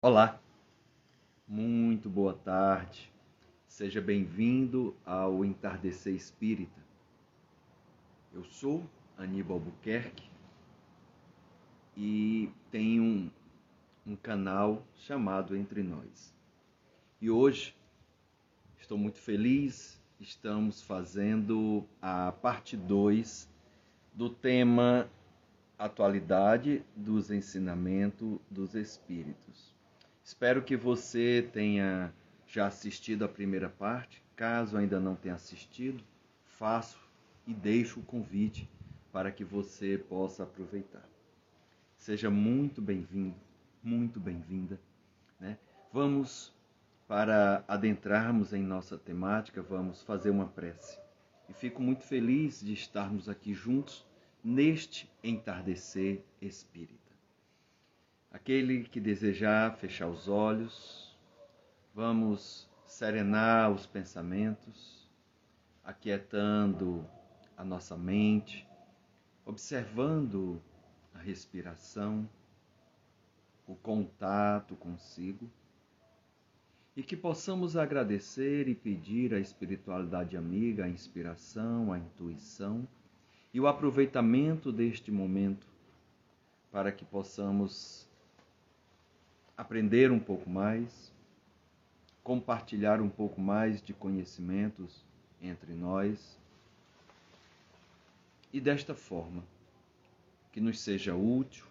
Olá, muito boa tarde, seja bem-vindo ao Entardecer Espírita. Eu sou Aníbal Albuquerque e tenho um, um canal chamado Entre Nós. E hoje estou muito feliz, estamos fazendo a parte 2 do tema Atualidade dos Ensinamentos dos Espíritos. Espero que você tenha já assistido a primeira parte. Caso ainda não tenha assistido, faço e deixo o convite para que você possa aproveitar. Seja muito bem-vindo, muito bem-vinda. Né? Vamos, para adentrarmos em nossa temática, vamos fazer uma prece. E fico muito feliz de estarmos aqui juntos neste entardecer espírita. Aquele que desejar fechar os olhos, vamos serenar os pensamentos, aquietando a nossa mente, observando a respiração, o contato consigo, e que possamos agradecer e pedir à espiritualidade amiga a inspiração, a intuição e o aproveitamento deste momento para que possamos aprender um pouco mais, compartilhar um pouco mais de conhecimentos entre nós e desta forma que nos seja útil,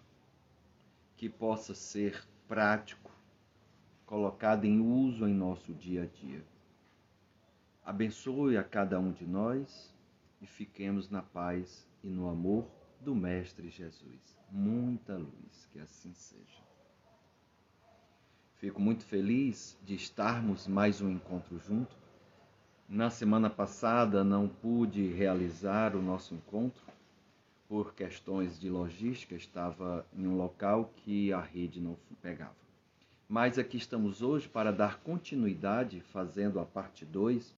que possa ser prático, colocado em uso em nosso dia a dia. Abençoe a cada um de nós e fiquemos na paz e no amor do Mestre Jesus. Muita luz, que assim seja. Fico muito feliz de estarmos mais um encontro junto. Na semana passada não pude realizar o nosso encontro por questões de logística, estava em um local que a rede não pegava. Mas aqui estamos hoje para dar continuidade, fazendo a parte 2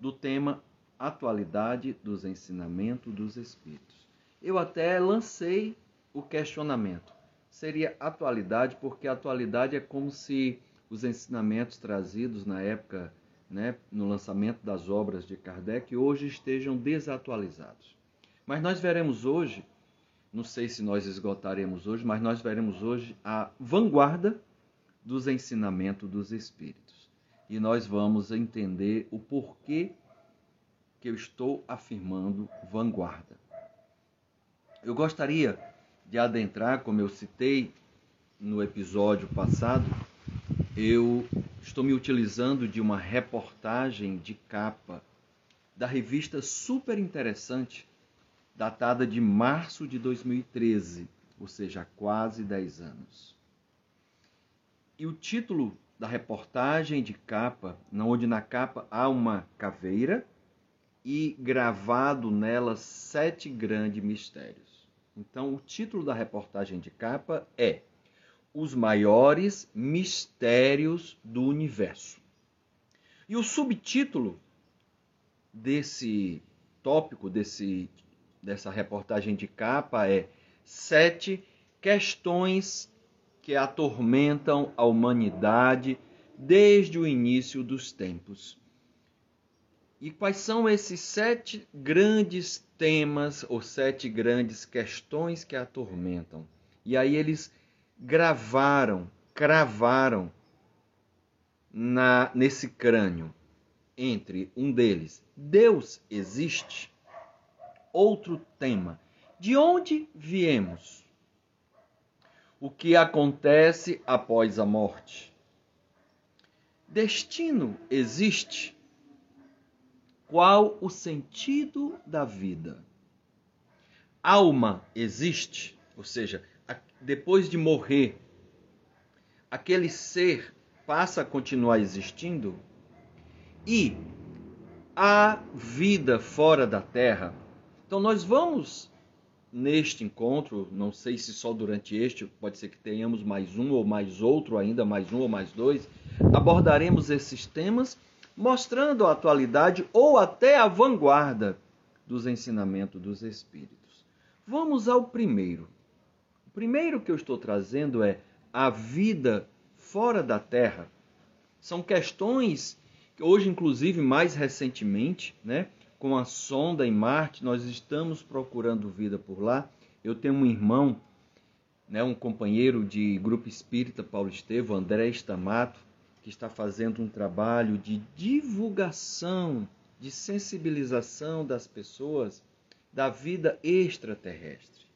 do tema Atualidade dos Ensinamentos dos Espíritos. Eu até lancei o questionamento seria atualidade, porque a atualidade é como se os ensinamentos trazidos na época, né, no lançamento das obras de Kardec, hoje estejam desatualizados. Mas nós veremos hoje, não sei se nós esgotaremos hoje, mas nós veremos hoje a vanguarda dos ensinamentos dos Espíritos. E nós vamos entender o porquê que eu estou afirmando vanguarda. Eu gostaria de adentrar, como eu citei no episódio passado, eu estou me utilizando de uma reportagem de capa da revista super interessante, datada de março de 2013, ou seja, há quase 10 anos. E o título da reportagem de capa, onde na capa há uma caveira e gravado nela sete grandes mistérios. Então, o título da reportagem de capa é Os Maiores Mistérios do Universo. E o subtítulo desse tópico, desse, dessa reportagem de capa é Sete Questões que atormentam a humanidade desde o início dos tempos. E quais são esses sete grandes temas ou sete grandes questões que a atormentam? E aí eles gravaram, cravaram na, nesse crânio entre um deles, Deus existe? Outro tema, de onde viemos? O que acontece após a morte? Destino existe? Qual o sentido da vida? Alma existe? Ou seja, depois de morrer, aquele ser passa a continuar existindo? E a vida fora da Terra? Então, nós vamos neste encontro, não sei se só durante este, pode ser que tenhamos mais um ou mais outro, ainda mais um ou mais dois, abordaremos esses temas mostrando a atualidade ou até a vanguarda dos ensinamentos dos Espíritos. Vamos ao primeiro. O primeiro que eu estou trazendo é a vida fora da Terra são questões que hoje, inclusive, mais recentemente, né, com a sonda em Marte, nós estamos procurando vida por lá. Eu tenho um irmão, né, um companheiro de grupo espírita Paulo Estevam, André Estamato, que está fazendo um trabalho de divulgação, de sensibilização das pessoas da vida extraterrestre.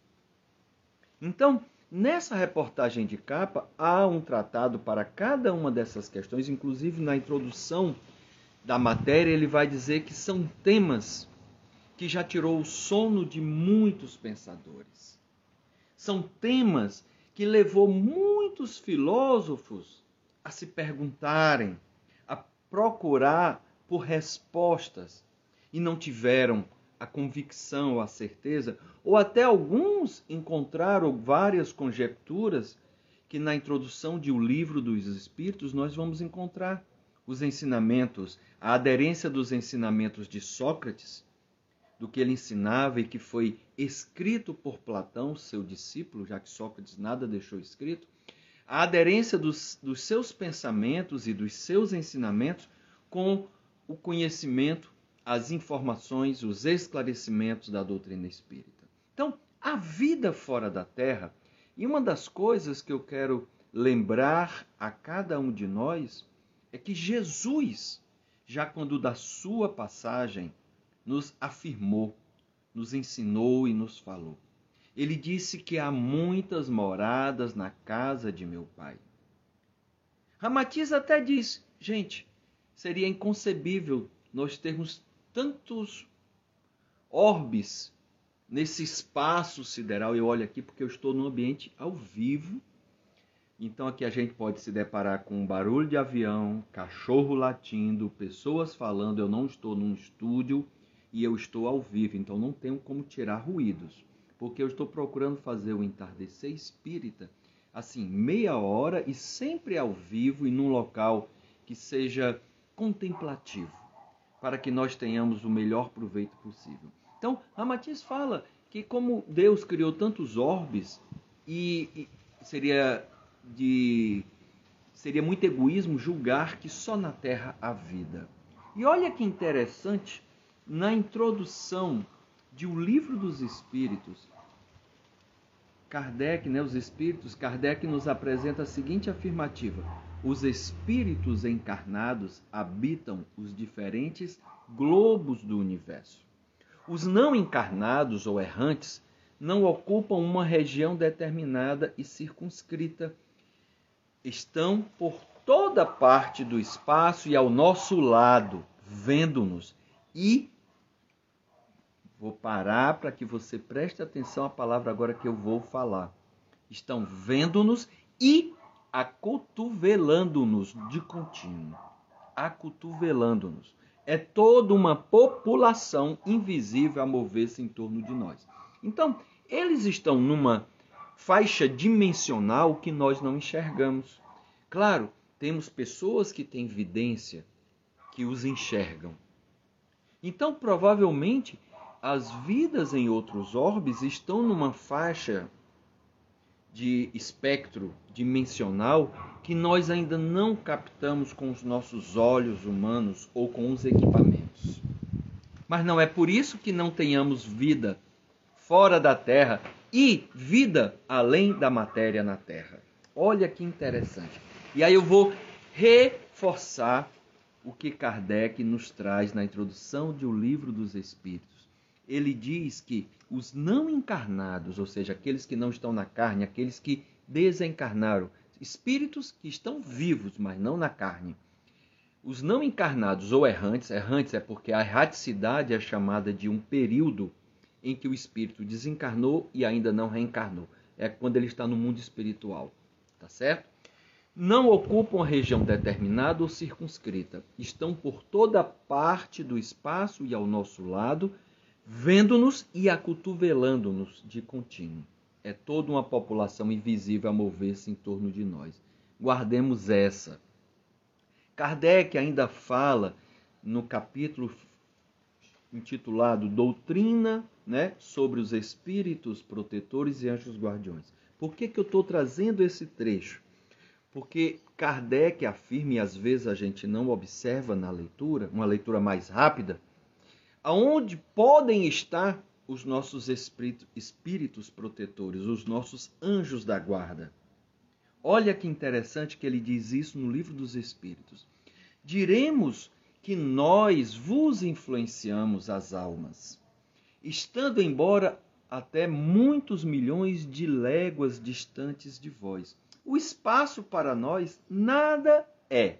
Então, nessa reportagem de capa, há um tratado para cada uma dessas questões, inclusive na introdução da matéria, ele vai dizer que são temas que já tirou o sono de muitos pensadores. São temas que levou muitos filósofos a se perguntarem, a procurar por respostas e não tiveram a convicção, a certeza, ou até alguns encontraram várias conjecturas que na introdução de O Livro dos Espíritos nós vamos encontrar os ensinamentos, a aderência dos ensinamentos de Sócrates, do que ele ensinava e que foi escrito por Platão, seu discípulo, já que Sócrates nada deixou escrito, a aderência dos, dos seus pensamentos e dos seus ensinamentos com o conhecimento as informações, os esclarecimentos da doutrina espírita. Então, a vida fora da Terra, e uma das coisas que eu quero lembrar a cada um de nós é que Jesus, já quando da sua passagem, nos afirmou, nos ensinou e nos falou. Ele disse que há muitas moradas na casa de meu pai. Ramatiz até diz, gente, seria inconcebível nós termos tantos orbes nesse espaço sideral. Eu olho aqui porque eu estou num ambiente ao vivo. Então aqui a gente pode se deparar com um barulho de avião, cachorro latindo, pessoas falando. Eu não estou num estúdio e eu estou ao vivo, então não tenho como tirar ruídos, porque eu estou procurando fazer o entardecer espírita assim, meia hora e sempre ao vivo e num local que seja contemplativo para que nós tenhamos o melhor proveito possível. Então, Ramatiz fala que como Deus criou tantos orbes e, e seria de seria muito egoísmo julgar que só na Terra há vida. E olha que interessante, na introdução de O Livro dos Espíritos, Kardec, né, os Espíritos, Kardec nos apresenta a seguinte afirmativa: os espíritos encarnados habitam os diferentes globos do universo. Os não encarnados ou errantes não ocupam uma região determinada e circunscrita. Estão por toda parte do espaço e ao nosso lado, vendo-nos. E vou parar para que você preste atenção à palavra agora que eu vou falar. Estão vendo-nos e acotovelando-nos de contínuo. Acotovelando-nos. É toda uma população invisível a mover-se em torno de nós. Então, eles estão numa faixa dimensional que nós não enxergamos. Claro, temos pessoas que têm evidência, que os enxergam. Então, provavelmente, as vidas em outros orbes estão numa faixa de espectro dimensional que nós ainda não captamos com os nossos olhos humanos ou com os equipamentos. Mas não é por isso que não tenhamos vida fora da Terra e vida além da matéria na Terra. Olha que interessante. E aí eu vou reforçar o que Kardec nos traz na introdução de O Livro dos Espíritos ele diz que os não encarnados, ou seja, aqueles que não estão na carne, aqueles que desencarnaram, espíritos que estão vivos, mas não na carne. Os não encarnados ou errantes, errantes é porque a erraticidade é chamada de um período em que o espírito desencarnou e ainda não reencarnou. É quando ele está no mundo espiritual, tá certo? Não ocupam a região determinada ou circunscrita. Estão por toda parte do espaço e ao nosso lado, vendo-nos e acotovelando-nos de contínuo. É toda uma população invisível a mover-se em torno de nós. Guardemos essa. Kardec ainda fala no capítulo intitulado Doutrina né, sobre os espíritos protetores e anjos guardiões. Por que, que eu estou trazendo esse trecho? Porque Kardec afirma, e às vezes a gente não observa na leitura, uma leitura mais rápida, aonde podem estar os nossos espíritos, protetores, os nossos anjos da guarda. Olha que interessante que ele diz isso no livro dos Espíritos. Diremos que nós vos influenciamos as almas, estando embora até muitos milhões de léguas distantes de vós. O espaço para nós nada é.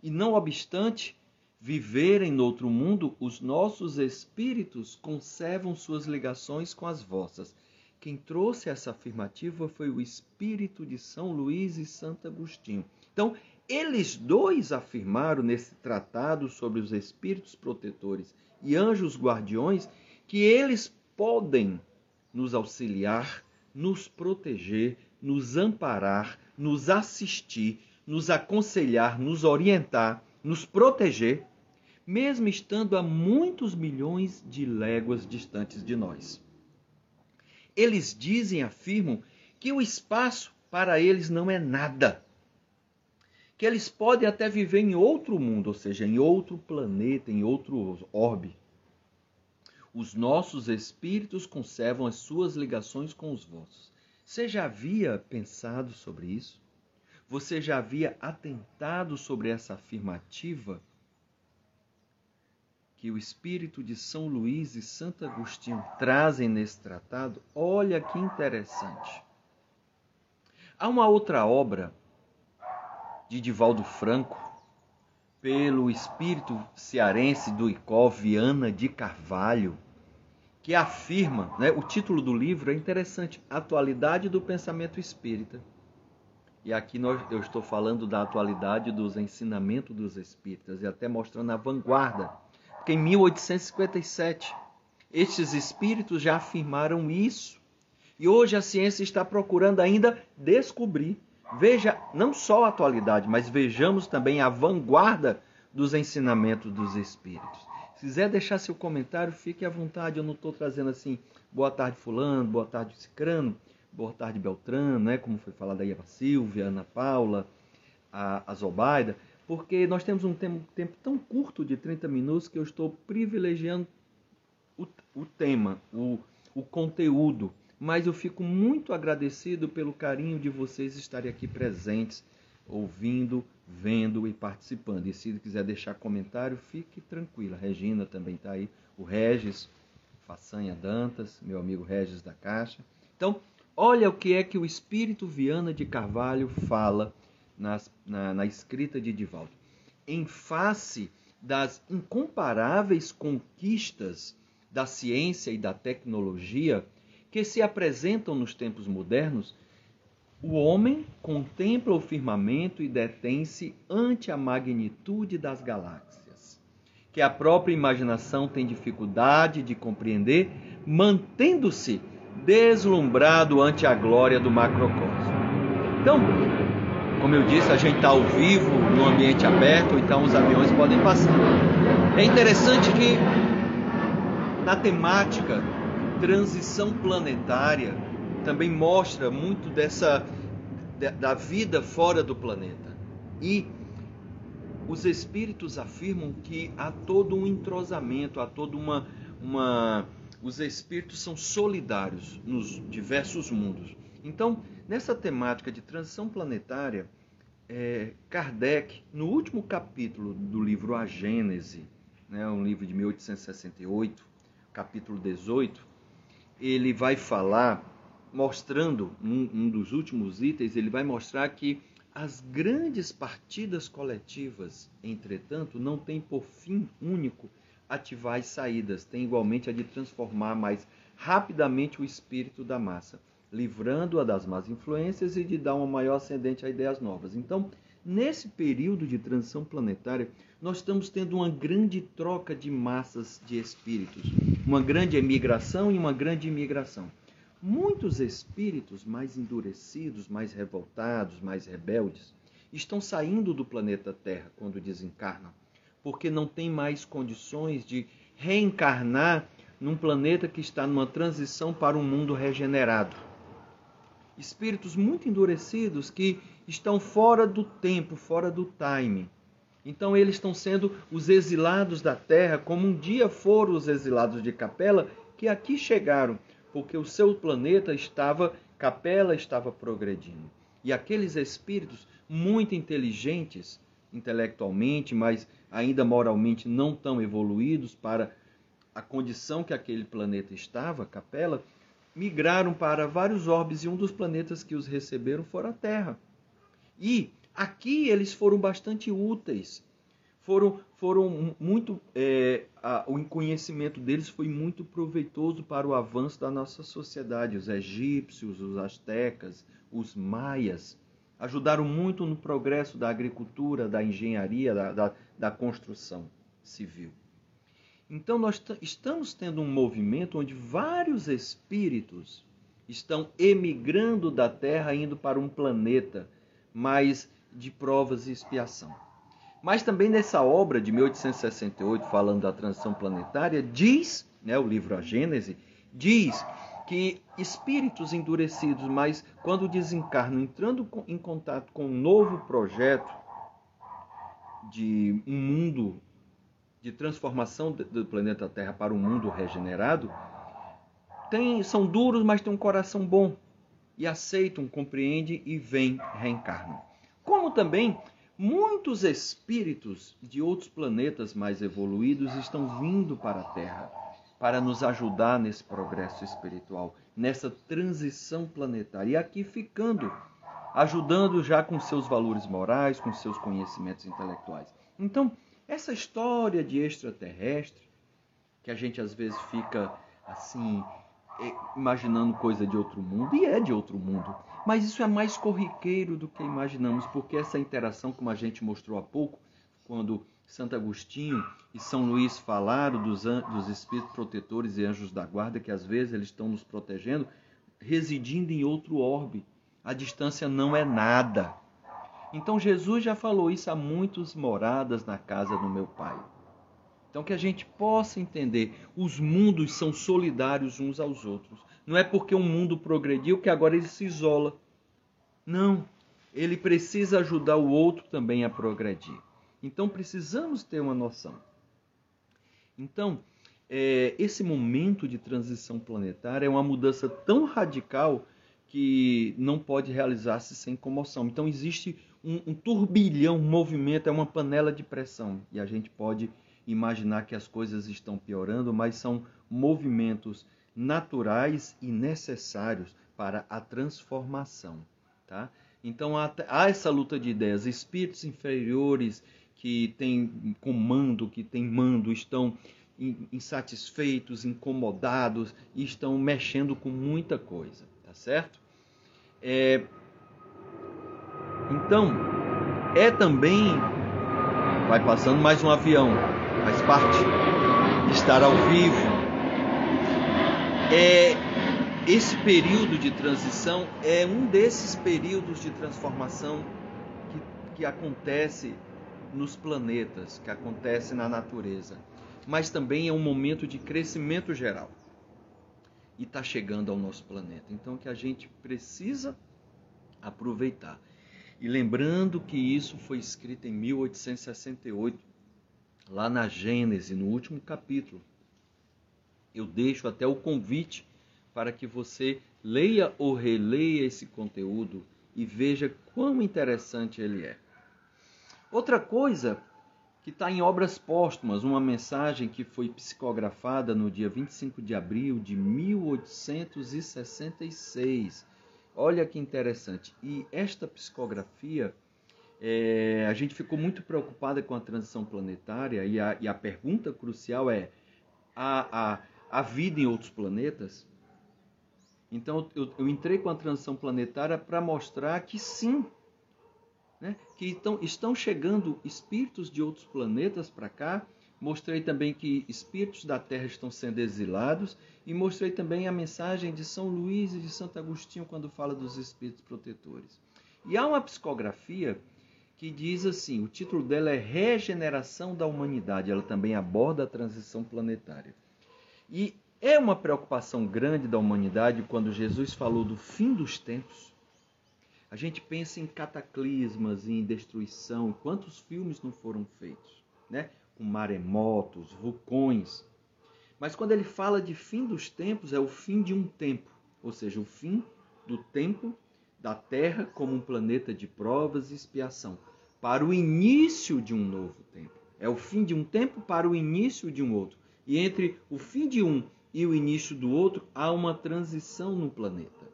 E não obstante viverem no outro mundo, os nossos espíritos conservam suas ligações com as vossas. Quem trouxe essa afirmativa foi o espírito de São Luís e Santo Agostinho. Então, eles dois afirmaram nesse tratado sobre os espíritos protetores e anjos guardiões que eles podem nos auxiliar, nos proteger, nos amparar, nos assistir, nos aconselhar, nos orientar, nos proteger, mesmo estando a muitos milhões de léguas distantes de nós. Eles dizem, afirmam, que o espaço para eles não é nada. Que eles podem até viver em outro mundo, ou seja, em outro planeta, em outro orbe. Os nossos espíritos conservam as suas ligações com os vossos. Você já havia pensado sobre isso? Você já havia atentado sobre essa afirmativa? Que o espírito de São Luís e Santo Agostinho trazem nesse tratado, olha que interessante. Há uma outra obra de Divaldo Franco, pelo espírito cearense do Icó Viana de Carvalho, que afirma, né, o título do livro é interessante, Atualidade do Pensamento Espírita. E aqui nós, eu estou falando da atualidade dos ensinamentos dos espíritas e até mostrando a vanguarda porque em 1857 estes espíritos já afirmaram isso. E hoje a ciência está procurando ainda descobrir. Veja não só a atualidade, mas vejamos também a vanguarda dos ensinamentos dos espíritos. Se quiser deixar seu comentário, fique à vontade. Eu não estou trazendo assim, boa tarde fulano, boa tarde cicrano, boa tarde Beltrano, né? como foi falado aí a Silvia, a Ana Paula, a, a Zobaida porque nós temos um tempo, tempo, tão curto de 30 minutos que eu estou privilegiando o, o tema, o, o conteúdo. Mas eu fico muito agradecido pelo carinho de vocês estarem aqui presentes, ouvindo, vendo e participando. E se quiser deixar comentário, fique tranquila. A Regina também está aí, o Regis Façanha Dantas, meu amigo Regis da Caixa. Então, olha o que é que o Espírito Viana de Carvalho fala nas, na, na escrita de Divaldo. Em face das incomparáveis conquistas da ciência e da tecnologia que se apresentam nos tempos modernos, o homem contempla o firmamento e detém-se ante a magnitude das galáxias, que a própria imaginação tem dificuldade de compreender, mantendo-se deslumbrado ante a glória do macrocosmo. Então, como eu disse, a gente está ao vivo, no ambiente aberto, então os aviões podem passar. É interessante que na temática transição planetária também mostra muito dessa da vida fora do planeta. E os espíritos afirmam que há todo um entrosamento, há toda uma uma os espíritos são solidários nos diversos mundos. Então, nessa temática de transição planetária, é, Kardec, no último capítulo do livro A Gênese, né, um livro de 1868, capítulo 18, ele vai falar, mostrando, um, um dos últimos itens, ele vai mostrar que as grandes partidas coletivas, entretanto, não têm por fim único ativar as saídas, tem igualmente a de transformar mais rapidamente o espírito da massa livrando-a das más influências e de dar uma maior ascendente a ideias novas. Então, nesse período de transição planetária, nós estamos tendo uma grande troca de massas de espíritos, uma grande emigração e uma grande imigração. Muitos espíritos mais endurecidos, mais revoltados, mais rebeldes, estão saindo do planeta Terra quando desencarnam, porque não têm mais condições de reencarnar num planeta que está numa transição para um mundo regenerado espíritos muito endurecidos que estão fora do tempo, fora do time. Então eles estão sendo os exilados da terra, como um dia foram os exilados de Capela, que aqui chegaram, porque o seu planeta estava, Capela estava progredindo. E aqueles espíritos muito inteligentes, intelectualmente, mas ainda moralmente não tão evoluídos para a condição que aquele planeta estava, Capela, migraram para vários orbes e um dos planetas que os receberam foi a Terra. E aqui eles foram bastante úteis. Foram, foram muito. É, a, o conhecimento deles foi muito proveitoso para o avanço da nossa sociedade. Os egípcios, os astecas, os maias ajudaram muito no progresso da agricultura, da engenharia, da, da, da construção civil. Então, nós estamos tendo um movimento onde vários espíritos estão emigrando da Terra, indo para um planeta mais de provas e expiação. Mas também nessa obra de 1868, falando da transição planetária, diz, né, o livro A Gênese, diz que espíritos endurecidos, mas quando desencarnam, entrando em contato com um novo projeto de um mundo de transformação do planeta Terra para um mundo regenerado, tem, são duros, mas têm um coração bom e aceitam, compreendem e vêm, reencarnam. Como também muitos espíritos de outros planetas mais evoluídos estão vindo para a Terra para nos ajudar nesse progresso espiritual, nessa transição planetária. E aqui ficando, ajudando já com seus valores morais, com seus conhecimentos intelectuais. Então, essa história de extraterrestre, que a gente às vezes fica assim, imaginando coisa de outro mundo, e é de outro mundo, mas isso é mais corriqueiro do que imaginamos, porque essa interação, como a gente mostrou há pouco, quando Santo Agostinho e São Luís falaram dos, dos espíritos protetores e anjos da guarda, que às vezes eles estão nos protegendo, residindo em outro orbe. A distância não é nada. Então Jesus já falou isso há muitas moradas na casa do meu Pai. Então que a gente possa entender, os mundos são solidários uns aos outros. Não é porque um mundo progrediu que agora ele se isola. Não, ele precisa ajudar o outro também a progredir. Então precisamos ter uma noção. Então, é, esse momento de transição planetária é uma mudança tão radical que não pode realizar-se sem comoção. Então existe um, um turbilhão, um movimento, é uma panela de pressão. E a gente pode imaginar que as coisas estão piorando, mas são movimentos naturais e necessários para a transformação. Tá? Então há, há essa luta de ideias. Espíritos inferiores que têm comando, que têm mando, estão insatisfeitos, incomodados e estão mexendo com muita coisa, tá certo? É, então, é também. Vai passando mais um avião, faz parte estar ao vivo. É, esse período de transição é um desses períodos de transformação que, que acontece nos planetas, que acontece na natureza, mas também é um momento de crescimento geral e está chegando ao nosso planeta. Então, que a gente precisa aproveitar. E lembrando que isso foi escrito em 1868, lá na Gênese, no último capítulo. Eu deixo até o convite para que você leia ou releia esse conteúdo e veja quão interessante ele é. Outra coisa que está em Obras Póstumas, uma mensagem que foi psicografada no dia 25 de abril de 1866 Olha que interessante. E esta psicografia, é, a gente ficou muito preocupada com a transição planetária e a, e a pergunta crucial é: a, a, a vida em outros planetas? Então eu, eu entrei com a transição planetária para mostrar que sim, né, que estão, estão chegando espíritos de outros planetas para cá Mostrei também que espíritos da terra estão sendo exilados e mostrei também a mensagem de São Luís e de Santo Agostinho quando fala dos espíritos protetores. E há uma psicografia que diz assim: o título dela é Regeneração da Humanidade. Ela também aborda a transição planetária. E é uma preocupação grande da humanidade quando Jesus falou do fim dos tempos. A gente pensa em cataclismas, em destruição, quantos filmes não foram feitos, né? Com maremotos, vulcões. Mas quando ele fala de fim dos tempos, é o fim de um tempo, ou seja, o fim do tempo da Terra como um planeta de provas e expiação, para o início de um novo tempo. É o fim de um tempo para o início de um outro. E entre o fim de um e o início do outro, há uma transição no planeta.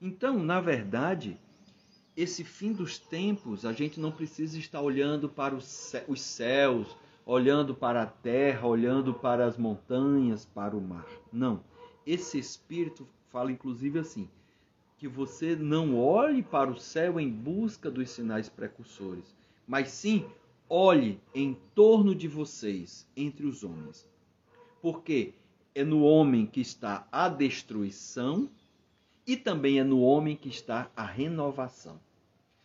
Então, na verdade, esse fim dos tempos, a gente não precisa estar olhando para os céus, olhando para a terra, olhando para as montanhas, para o mar. Não. Esse espírito fala inclusive assim: que você não olhe para o céu em busca dos sinais precursores, mas sim olhe em torno de vocês, entre os homens. Porque é no homem que está a destruição e também é no homem que está a renovação.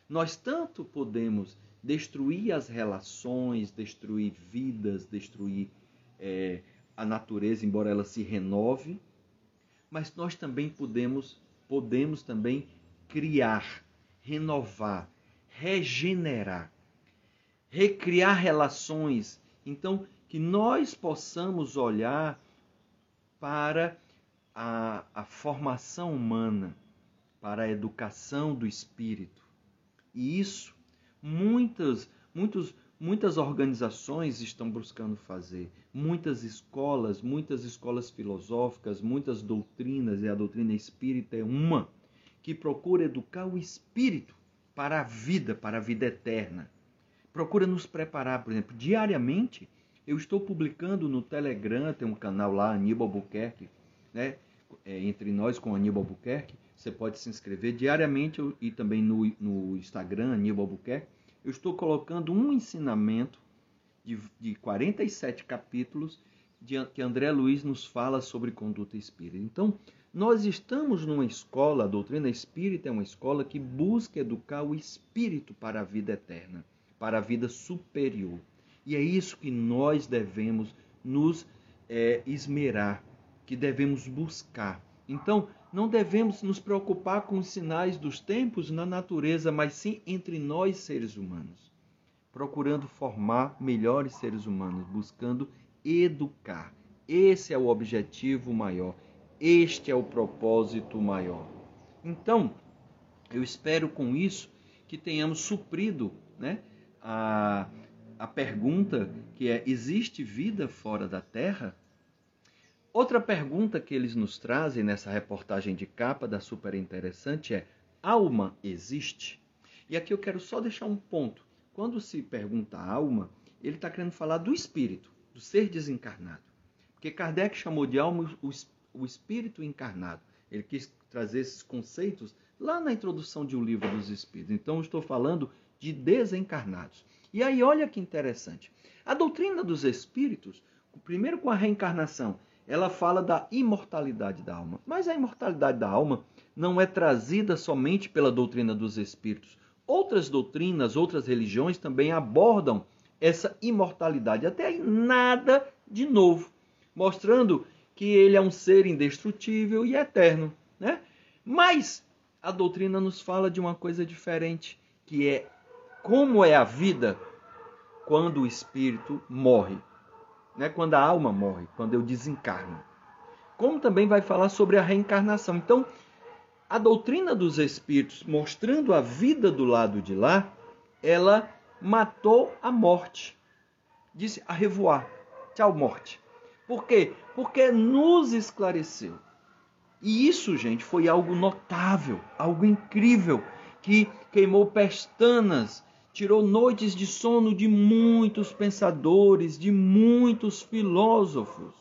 Nós tanto podemos destruir as relações, destruir vidas, destruir é, a natureza, embora ela se renove, mas nós também podemos, podemos também criar, renovar, regenerar, recriar relações. Então, que nós possamos olhar para a, a formação humana, para a educação do espírito, e isso muitas, muitos, muitas organizações estão buscando fazer. Muitas escolas, muitas escolas filosóficas, muitas doutrinas, e a doutrina espírita é uma, que procura educar o espírito para a vida, para a vida eterna. Procura nos preparar, por exemplo, diariamente. Eu estou publicando no Telegram, tem um canal lá, Aníbal Buquerque, né? É, entre nós com Aníbal Buquerque, você pode se inscrever diariamente e também no, no Instagram, Aníbal Albuquerque. Eu estou colocando um ensinamento de, de 47 capítulos de, que André Luiz nos fala sobre conduta espírita. Então, nós estamos numa escola, a doutrina espírita é uma escola que busca educar o espírito para a vida eterna, para a vida superior. E é isso que nós devemos nos é, esmerar, que devemos buscar. Então, não devemos nos preocupar com os sinais dos tempos na natureza, mas sim entre nós seres humanos, procurando formar melhores seres humanos, buscando educar. Esse é o objetivo maior, este é o propósito maior. Então, eu espero com isso que tenhamos suprido né, a, a pergunta que é: existe vida fora da Terra? Outra pergunta que eles nos trazem nessa reportagem de capa da Super Interessante é: alma existe? E aqui eu quero só deixar um ponto. Quando se pergunta alma, ele está querendo falar do espírito, do ser desencarnado. Porque Kardec chamou de alma o espírito encarnado. Ele quis trazer esses conceitos lá na introdução de O Livro dos Espíritos. Então, estou falando de desencarnados. E aí, olha que interessante. A doutrina dos espíritos, primeiro com a reencarnação ela fala da imortalidade da alma. Mas a imortalidade da alma não é trazida somente pela doutrina dos espíritos. Outras doutrinas, outras religiões também abordam essa imortalidade. Até aí, nada de novo, mostrando que ele é um ser indestrutível e eterno. Né? Mas a doutrina nos fala de uma coisa diferente, que é como é a vida quando o espírito morre né, quando a alma morre, quando eu desencarno. Como também vai falar sobre a reencarnação. Então, a doutrina dos espíritos, mostrando a vida do lado de lá, ela matou a morte. Disse a revoar. Tchau, morte. Por quê? Porque nos esclareceu. E isso, gente, foi algo notável, algo incrível, que queimou pestanas tirou noites de sono de muitos pensadores, de muitos filósofos.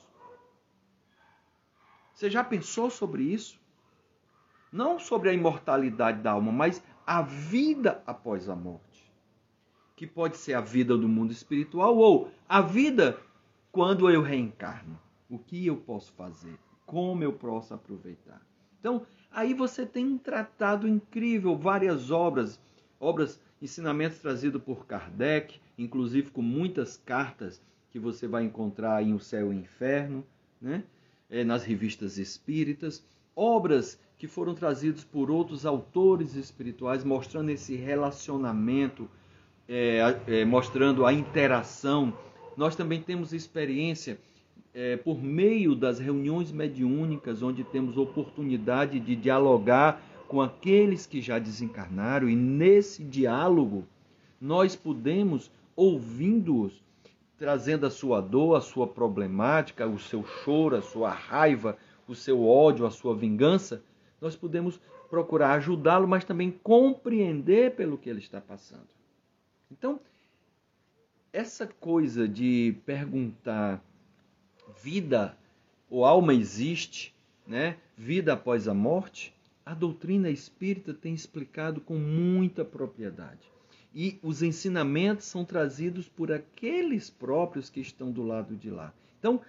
Você já pensou sobre isso? Não sobre a imortalidade da alma, mas a vida após a morte. Que pode ser a vida do mundo espiritual ou a vida quando eu reencarno. O que eu posso fazer? Como eu posso aproveitar? Então, aí você tem um tratado incrível, várias obras, obras ensinamentos trazidos por Kardec, inclusive com muitas cartas que você vai encontrar em O Céu e o Inferno, né? É, nas revistas espíritas, obras que foram trazidos por outros autores espirituais, mostrando esse relacionamento, é, é, mostrando a interação. Nós também temos experiência é, por meio das reuniões mediúnicas, onde temos oportunidade de dialogar com aqueles que já desencarnaram, e nesse diálogo nós podemos, ouvindo-os, trazendo a sua dor, a sua problemática, o seu choro, a sua raiva, o seu ódio, a sua vingança, nós podemos procurar ajudá-lo, mas também compreender pelo que ele está passando. Então, essa coisa de perguntar vida ou alma existe, né? Vida após a morte, a doutrina espírita tem explicado com muita propriedade. E os ensinamentos são trazidos por aqueles próprios que estão do lado de lá. Então,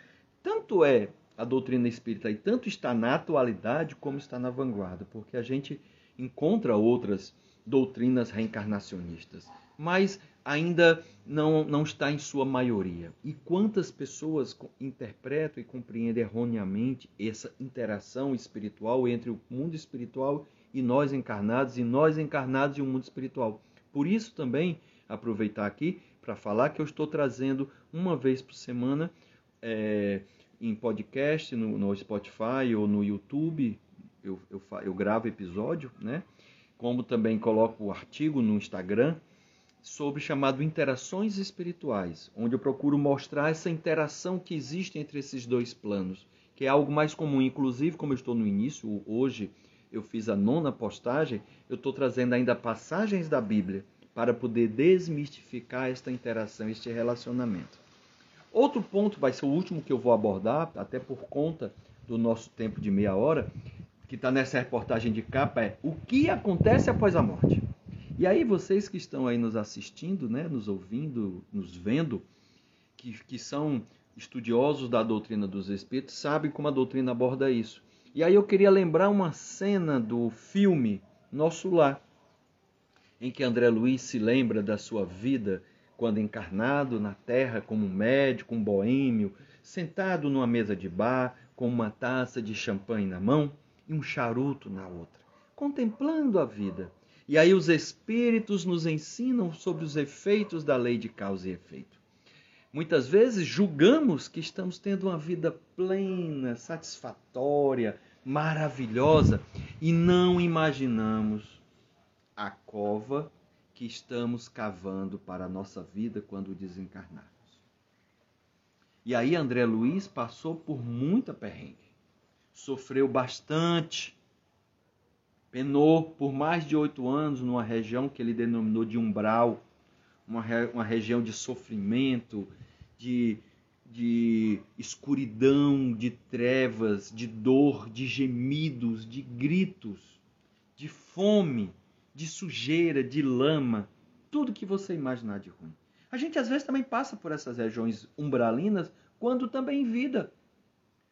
tanto é a doutrina espírita e tanto está na atualidade como está na vanguarda, porque a gente encontra outras doutrinas reencarnacionistas, mas ainda não, não está em sua maioria. E quantas pessoas interpretam e compreendem erroneamente essa interação espiritual entre o mundo espiritual e nós encarnados, e nós encarnados e o mundo espiritual. Por isso também, aproveitar aqui para falar que eu estou trazendo uma vez por semana é, em podcast, no, no Spotify ou no YouTube, eu, eu, eu gravo episódio, né? Como também coloco o artigo no Instagram sobre chamado Interações Espirituais, onde eu procuro mostrar essa interação que existe entre esses dois planos, que é algo mais comum. Inclusive, como eu estou no início, hoje eu fiz a nona postagem, eu estou trazendo ainda passagens da Bíblia para poder desmistificar esta interação, este relacionamento. Outro ponto vai ser o último que eu vou abordar, até por conta do nosso tempo de meia hora, que está nessa reportagem de capa, é o que acontece após a morte. E aí vocês que estão aí nos assistindo, né, nos ouvindo, nos vendo, que, que são estudiosos da doutrina dos espíritos, sabem como a doutrina aborda isso. E aí eu queria lembrar uma cena do filme Nosso Lar, em que André Luiz se lembra da sua vida quando encarnado na terra como um médico, um boêmio, sentado numa mesa de bar, com uma taça de champanhe na mão e um charuto na outra, contemplando a vida. E aí os espíritos nos ensinam sobre os efeitos da lei de causa e efeito. Muitas vezes julgamos que estamos tendo uma vida plena, satisfatória, maravilhosa e não imaginamos a cova que estamos cavando para a nossa vida quando desencarnarmos. E aí André Luiz passou por muita perrengue. Sofreu bastante. Penou por mais de oito anos numa região que ele denominou de umbral, uma, re, uma região de sofrimento, de, de escuridão, de trevas, de dor, de gemidos, de gritos, de fome de sujeira, de lama, tudo que você imaginar de ruim. A gente às vezes também passa por essas regiões umbralinas quando também em vida.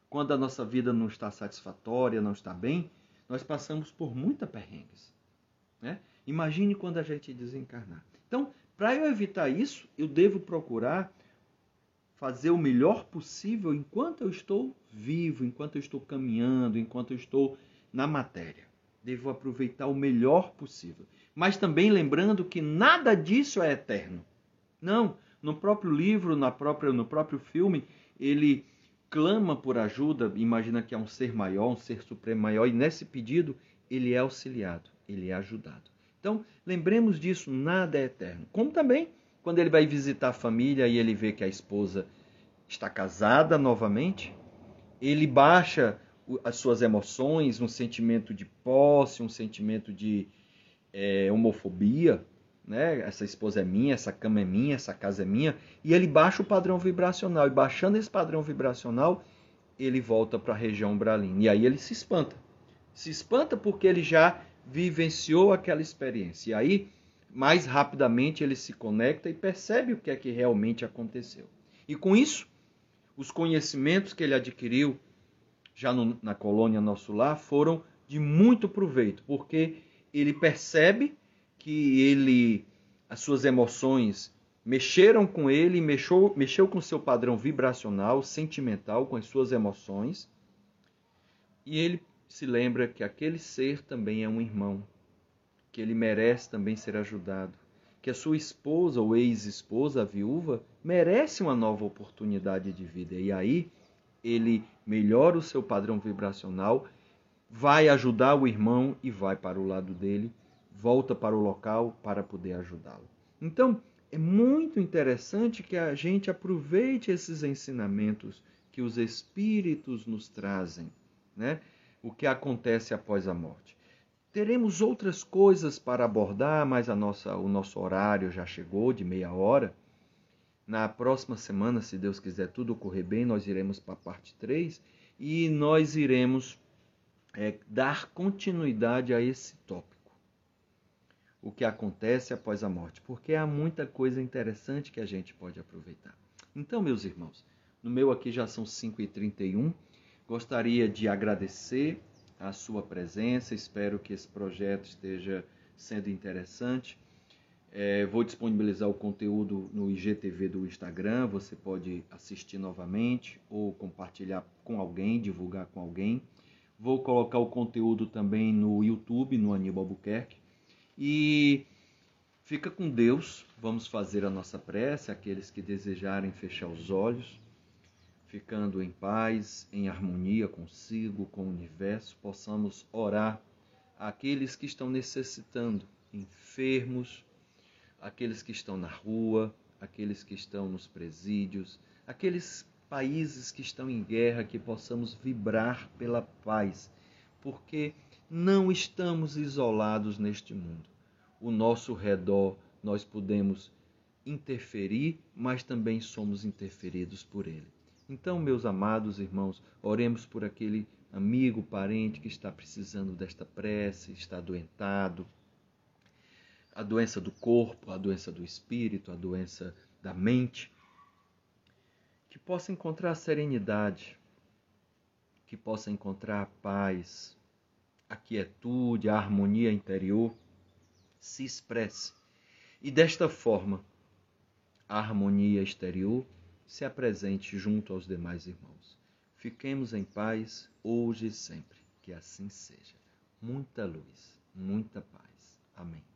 Quando a nossa vida não está satisfatória, não está bem, nós passamos por muita perrengues. Né? Imagine quando a gente desencarnar. Então, para eu evitar isso, eu devo procurar fazer o melhor possível enquanto eu estou vivo, enquanto eu estou caminhando, enquanto eu estou na matéria devo aproveitar o melhor possível. Mas também lembrando que nada disso é eterno. Não, no próprio livro, na própria, no próprio filme, ele clama por ajuda, imagina que é um ser maior, um ser supremo maior, e nesse pedido ele é auxiliado, ele é ajudado. Então, lembremos disso, nada é eterno. Como também quando ele vai visitar a família e ele vê que a esposa está casada novamente, ele baixa as suas emoções, um sentimento de posse, um sentimento de é, homofobia, né? Essa esposa é minha, essa cama é minha, essa casa é minha, e ele baixa o padrão vibracional, e baixando esse padrão vibracional, ele volta para a região umbralina. E aí ele se espanta. Se espanta porque ele já vivenciou aquela experiência. E aí, mais rapidamente, ele se conecta e percebe o que é que realmente aconteceu. E com isso, os conhecimentos que ele adquiriu já no, na colônia Nosso Lar, foram de muito proveito, porque ele percebe que ele, as suas emoções mexeram com ele, mexeu, mexeu com seu padrão vibracional, sentimental, com as suas emoções, e ele se lembra que aquele ser também é um irmão, que ele merece também ser ajudado, que a sua esposa ou ex-esposa, a viúva, merece uma nova oportunidade de vida. E aí ele melhora o seu padrão vibracional, vai ajudar o irmão e vai para o lado dele, volta para o local para poder ajudá-lo. Então, é muito interessante que a gente aproveite esses ensinamentos que os espíritos nos trazem, né? O que acontece após a morte. Teremos outras coisas para abordar, mas a nossa, o nosso horário já chegou de meia hora. Na próxima semana, se Deus quiser tudo correr bem, nós iremos para a parte 3 e nós iremos é, dar continuidade a esse tópico. O que acontece após a morte, porque há muita coisa interessante que a gente pode aproveitar. Então, meus irmãos, no meu aqui já são 5h31. Gostaria de agradecer a sua presença, espero que esse projeto esteja sendo interessante. É, vou disponibilizar o conteúdo no IGTV do Instagram, você pode assistir novamente ou compartilhar com alguém, divulgar com alguém. Vou colocar o conteúdo também no YouTube, no Aníbal Albuquerque. E fica com Deus, vamos fazer a nossa prece, aqueles que desejarem fechar os olhos ficando em paz, em harmonia consigo, com o universo, possamos orar àqueles que estão necessitando, enfermos, aqueles que estão na rua, aqueles que estão nos presídios, aqueles países que estão em guerra, que possamos vibrar pela paz, porque não estamos isolados neste mundo. O nosso redor nós podemos interferir, mas também somos interferidos por ele. Então, meus amados irmãos, oremos por aquele amigo, parente que está precisando desta prece, está adoentado. A doença do corpo, a doença do espírito, a doença da mente. Que possa encontrar serenidade, que possa encontrar a paz, a quietude, a harmonia interior, se expresse. E desta forma, a harmonia exterior se apresente junto aos demais irmãos. Fiquemos em paz hoje e sempre. Que assim seja. Muita luz, muita paz. Amém.